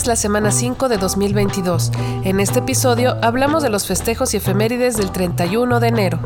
Es la semana 5 de 2022. En este episodio hablamos de los festejos y efemérides del 31 de enero.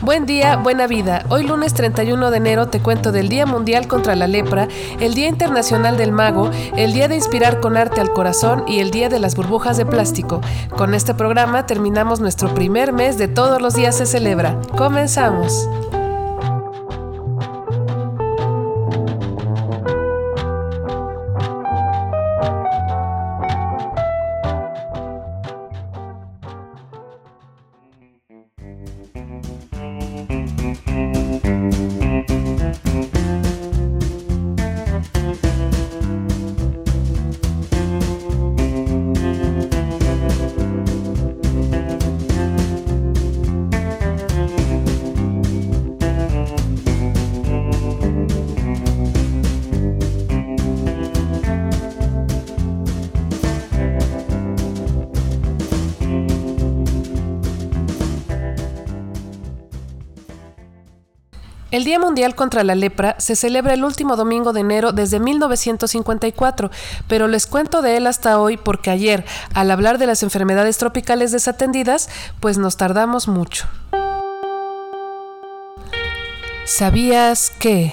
Buen día, buena vida. Hoy lunes 31 de enero te cuento del Día Mundial contra la Lepra, el Día Internacional del Mago, el Día de Inspirar con Arte al Corazón y el Día de las Burbujas de Plástico. Con este programa terminamos nuestro primer mes de todos los días se celebra. Comenzamos. El Día Mundial contra la Lepra se celebra el último domingo de enero desde 1954, pero les cuento de él hasta hoy porque ayer, al hablar de las enfermedades tropicales desatendidas, pues nos tardamos mucho. ¿Sabías que...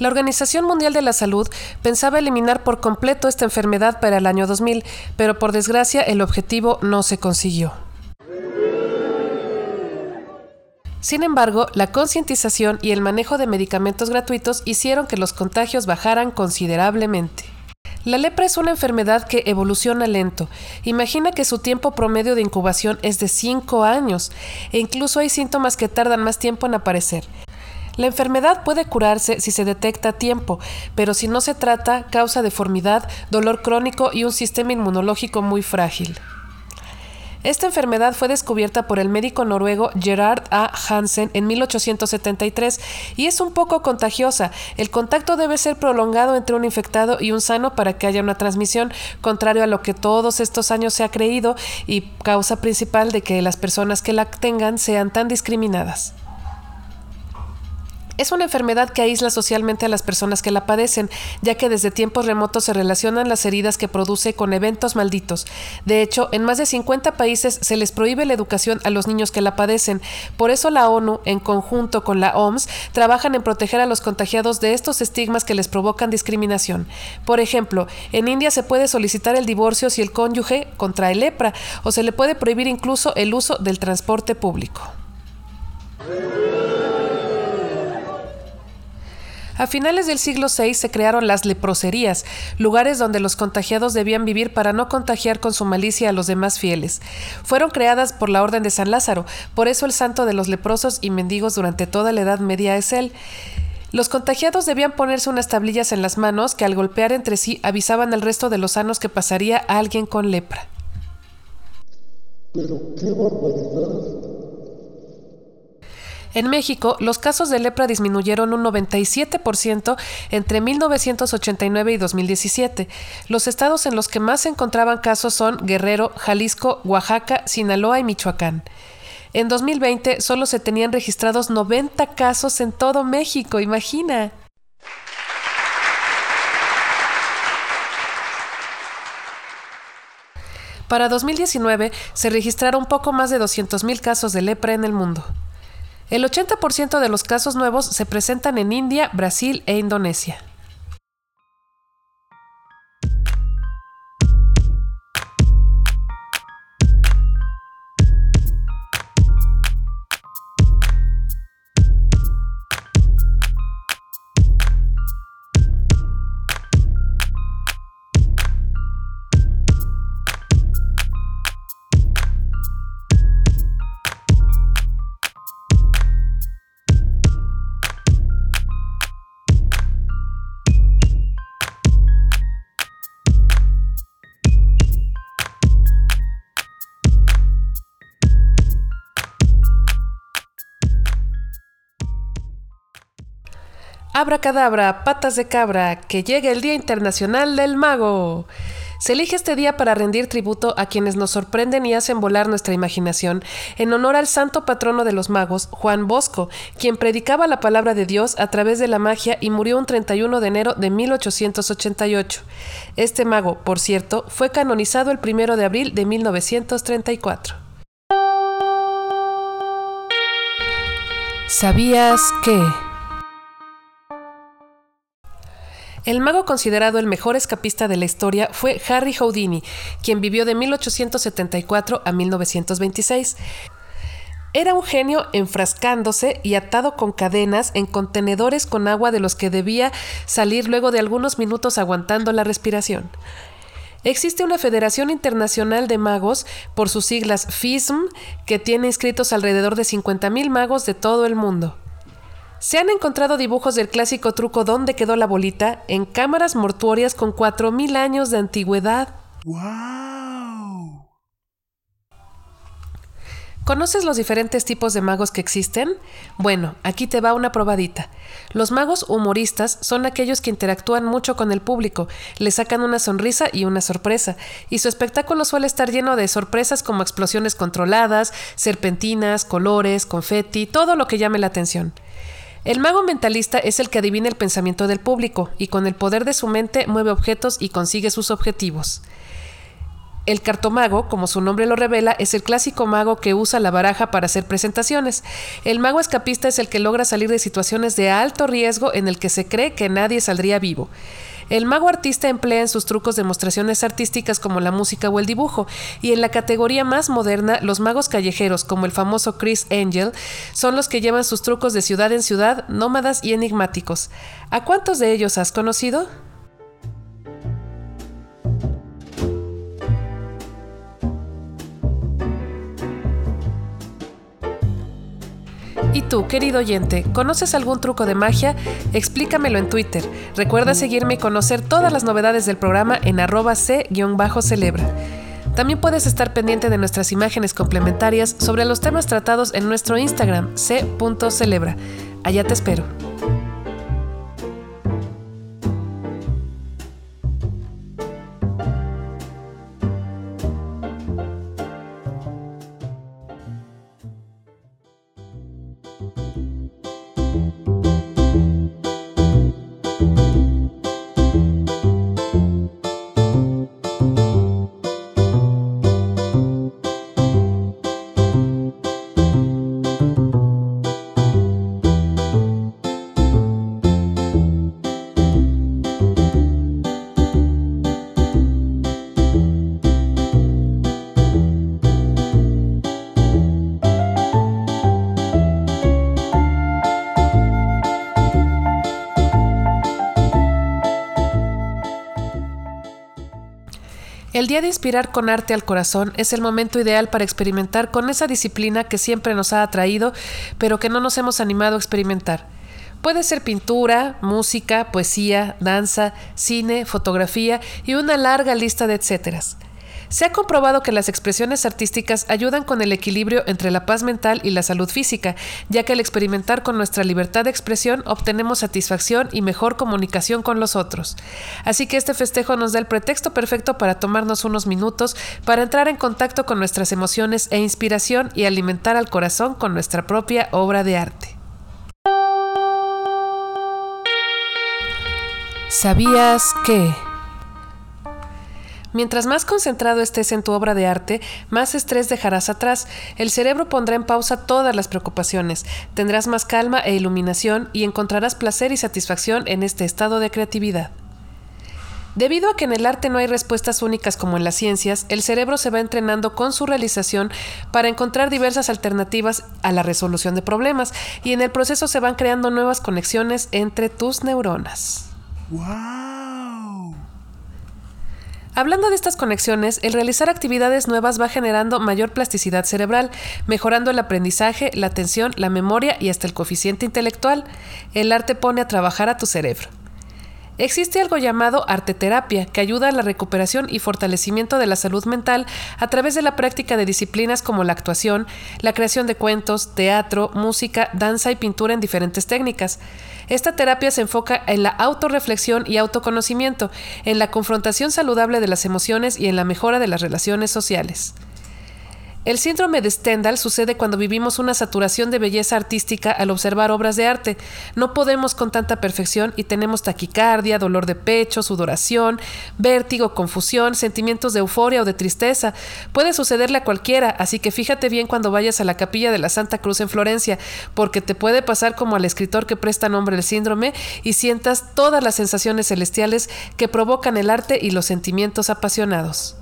La Organización Mundial de la Salud pensaba eliminar por completo esta enfermedad para el año 2000, pero por desgracia el objetivo no se consiguió. Sin embargo, la concientización y el manejo de medicamentos gratuitos hicieron que los contagios bajaran considerablemente. La lepra es una enfermedad que evoluciona lento. Imagina que su tiempo promedio de incubación es de 5 años e incluso hay síntomas que tardan más tiempo en aparecer. La enfermedad puede curarse si se detecta a tiempo, pero si no se trata, causa deformidad, dolor crónico y un sistema inmunológico muy frágil. Esta enfermedad fue descubierta por el médico noruego Gerard A. Hansen en 1873 y es un poco contagiosa. El contacto debe ser prolongado entre un infectado y un sano para que haya una transmisión, contrario a lo que todos estos años se ha creído y causa principal de que las personas que la tengan sean tan discriminadas. Es una enfermedad que aísla socialmente a las personas que la padecen, ya que desde tiempos remotos se relacionan las heridas que produce con eventos malditos. De hecho, en más de 50 países se les prohíbe la educación a los niños que la padecen. Por eso la ONU, en conjunto con la OMS, trabajan en proteger a los contagiados de estos estigmas que les provocan discriminación. Por ejemplo, en India se puede solicitar el divorcio si el cónyuge contrae lepra o se le puede prohibir incluso el uso del transporte público. A finales del siglo VI se crearon las leproserías, lugares donde los contagiados debían vivir para no contagiar con su malicia a los demás fieles. Fueron creadas por la Orden de San Lázaro, por eso el santo de los leprosos y mendigos durante toda la Edad Media es él. Los contagiados debían ponerse unas tablillas en las manos que al golpear entre sí avisaban al resto de los sanos que pasaría a alguien con lepra. Pero qué barbaridad. En México, los casos de lepra disminuyeron un 97% entre 1989 y 2017. Los estados en los que más se encontraban casos son Guerrero, Jalisco, Oaxaca, Sinaloa y Michoacán. En 2020 solo se tenían registrados 90 casos en todo México, imagina. Para 2019 se registraron poco más de 200.000 casos de lepra en el mundo. El 80% de los casos nuevos se presentan en India, Brasil e Indonesia. Abra cadabra, patas de cabra, que llegue el Día Internacional del Mago. Se elige este día para rendir tributo a quienes nos sorprenden y hacen volar nuestra imaginación, en honor al santo patrono de los magos, Juan Bosco, quien predicaba la palabra de Dios a través de la magia y murió un 31 de enero de 1888. Este mago, por cierto, fue canonizado el 1 de abril de 1934. ¿Sabías que... El mago considerado el mejor escapista de la historia fue Harry Houdini, quien vivió de 1874 a 1926. Era un genio enfrascándose y atado con cadenas en contenedores con agua de los que debía salir luego de algunos minutos aguantando la respiración. Existe una Federación Internacional de Magos, por sus siglas FISM, que tiene inscritos alrededor de 50.000 magos de todo el mundo. Se han encontrado dibujos del clásico truco ¿Dónde quedó la bolita? en cámaras mortuorias con 4.000 años de antigüedad. ¡Wow! ¿Conoces los diferentes tipos de magos que existen? Bueno, aquí te va una probadita. Los magos humoristas son aquellos que interactúan mucho con el público, le sacan una sonrisa y una sorpresa, y su espectáculo suele estar lleno de sorpresas como explosiones controladas, serpentinas, colores, confeti, todo lo que llame la atención. El mago mentalista es el que adivina el pensamiento del público y con el poder de su mente mueve objetos y consigue sus objetivos. El cartomago, como su nombre lo revela, es el clásico mago que usa la baraja para hacer presentaciones. El mago escapista es el que logra salir de situaciones de alto riesgo en el que se cree que nadie saldría vivo. El mago artista emplea en sus trucos demostraciones artísticas como la música o el dibujo, y en la categoría más moderna, los magos callejeros, como el famoso Chris Angel, son los que llevan sus trucos de ciudad en ciudad, nómadas y enigmáticos. ¿A cuántos de ellos has conocido? Tú, querido oyente, conoces algún truco de magia? Explícamelo en Twitter. Recuerda seguirme y conocer todas las novedades del programa en arroba c-celebra. También puedes estar pendiente de nuestras imágenes complementarias sobre los temas tratados en nuestro Instagram c.celebra. Allá te espero. El día de inspirar con arte al corazón es el momento ideal para experimentar con esa disciplina que siempre nos ha atraído, pero que no nos hemos animado a experimentar. Puede ser pintura, música, poesía, danza, cine, fotografía y una larga lista de etcéteras. Se ha comprobado que las expresiones artísticas ayudan con el equilibrio entre la paz mental y la salud física, ya que al experimentar con nuestra libertad de expresión obtenemos satisfacción y mejor comunicación con los otros. Así que este festejo nos da el pretexto perfecto para tomarnos unos minutos para entrar en contacto con nuestras emociones e inspiración y alimentar al corazón con nuestra propia obra de arte. ¿Sabías que... Mientras más concentrado estés en tu obra de arte, más estrés dejarás atrás. El cerebro pondrá en pausa todas las preocupaciones, tendrás más calma e iluminación y encontrarás placer y satisfacción en este estado de creatividad. Debido a que en el arte no hay respuestas únicas como en las ciencias, el cerebro se va entrenando con su realización para encontrar diversas alternativas a la resolución de problemas y en el proceso se van creando nuevas conexiones entre tus neuronas. Hablando de estas conexiones, el realizar actividades nuevas va generando mayor plasticidad cerebral, mejorando el aprendizaje, la atención, la memoria y hasta el coeficiente intelectual. El arte pone a trabajar a tu cerebro. Existe algo llamado arteterapia, que ayuda a la recuperación y fortalecimiento de la salud mental a través de la práctica de disciplinas como la actuación, la creación de cuentos, teatro, música, danza y pintura en diferentes técnicas. Esta terapia se enfoca en la autorreflexión y autoconocimiento, en la confrontación saludable de las emociones y en la mejora de las relaciones sociales. El síndrome de Stendhal sucede cuando vivimos una saturación de belleza artística al observar obras de arte. No podemos con tanta perfección y tenemos taquicardia, dolor de pecho, sudoración, vértigo, confusión, sentimientos de euforia o de tristeza. Puede sucederle a cualquiera, así que fíjate bien cuando vayas a la capilla de la Santa Cruz en Florencia, porque te puede pasar como al escritor que presta nombre al síndrome y sientas todas las sensaciones celestiales que provocan el arte y los sentimientos apasionados.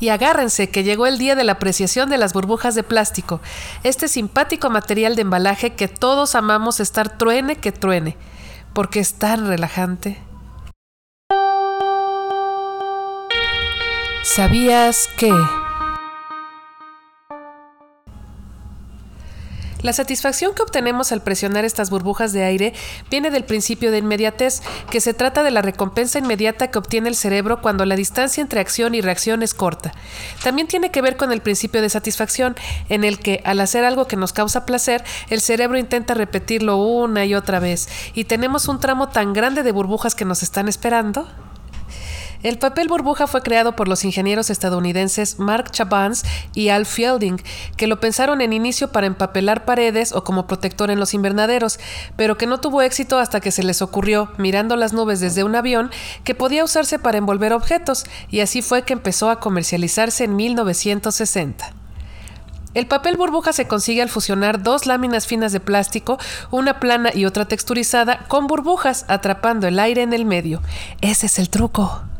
Y agárrense que llegó el día de la apreciación de las burbujas de plástico, este simpático material de embalaje que todos amamos estar truene que truene, porque es tan relajante. ¿Sabías que... La satisfacción que obtenemos al presionar estas burbujas de aire viene del principio de inmediatez, que se trata de la recompensa inmediata que obtiene el cerebro cuando la distancia entre acción y reacción es corta. También tiene que ver con el principio de satisfacción, en el que al hacer algo que nos causa placer, el cerebro intenta repetirlo una y otra vez, y tenemos un tramo tan grande de burbujas que nos están esperando. El papel burbuja fue creado por los ingenieros estadounidenses Mark Chabans y Al Fielding, que lo pensaron en inicio para empapelar paredes o como protector en los invernaderos, pero que no tuvo éxito hasta que se les ocurrió, mirando las nubes desde un avión, que podía usarse para envolver objetos, y así fue que empezó a comercializarse en 1960. El papel burbuja se consigue al fusionar dos láminas finas de plástico, una plana y otra texturizada, con burbujas, atrapando el aire en el medio. Ese es el truco.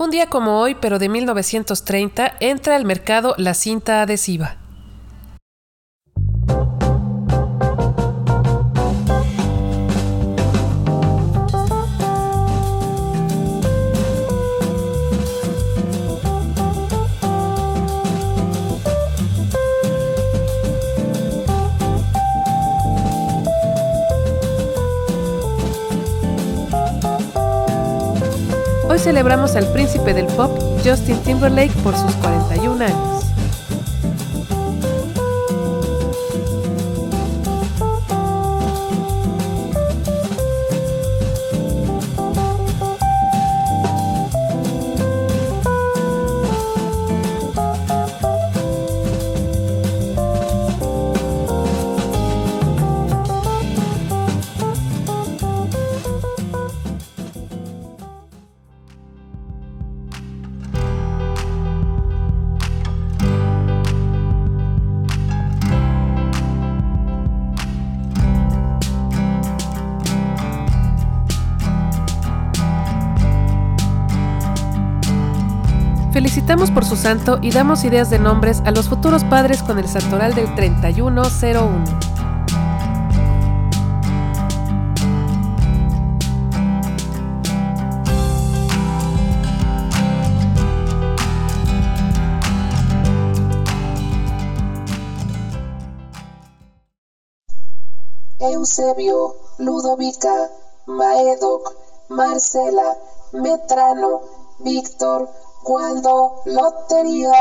Un día como hoy, pero de 1930, entra al mercado la cinta adhesiva. Celebramos al príncipe del pop, Justin Timberlake, por sus 41 años. Felicitamos por su santo y damos ideas de nombres a los futuros padres con el santoral del 3101. Eusebio, Ludovica, Maedoc, Marcela, Metrano, Víctor, Waldo, Lotería.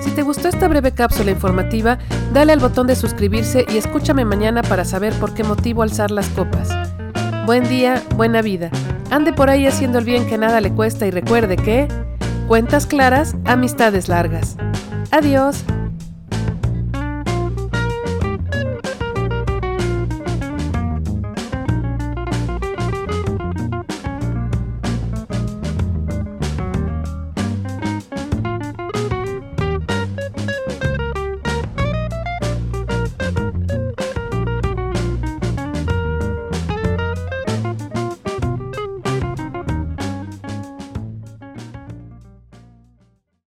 Si te gustó esta breve cápsula informativa, dale al botón de suscribirse y escúchame mañana para saber por qué motivo alzar las copas. Buen día, buena vida. Ande por ahí haciendo el bien que nada le cuesta y recuerde que cuentas claras, amistades largas. Adiós.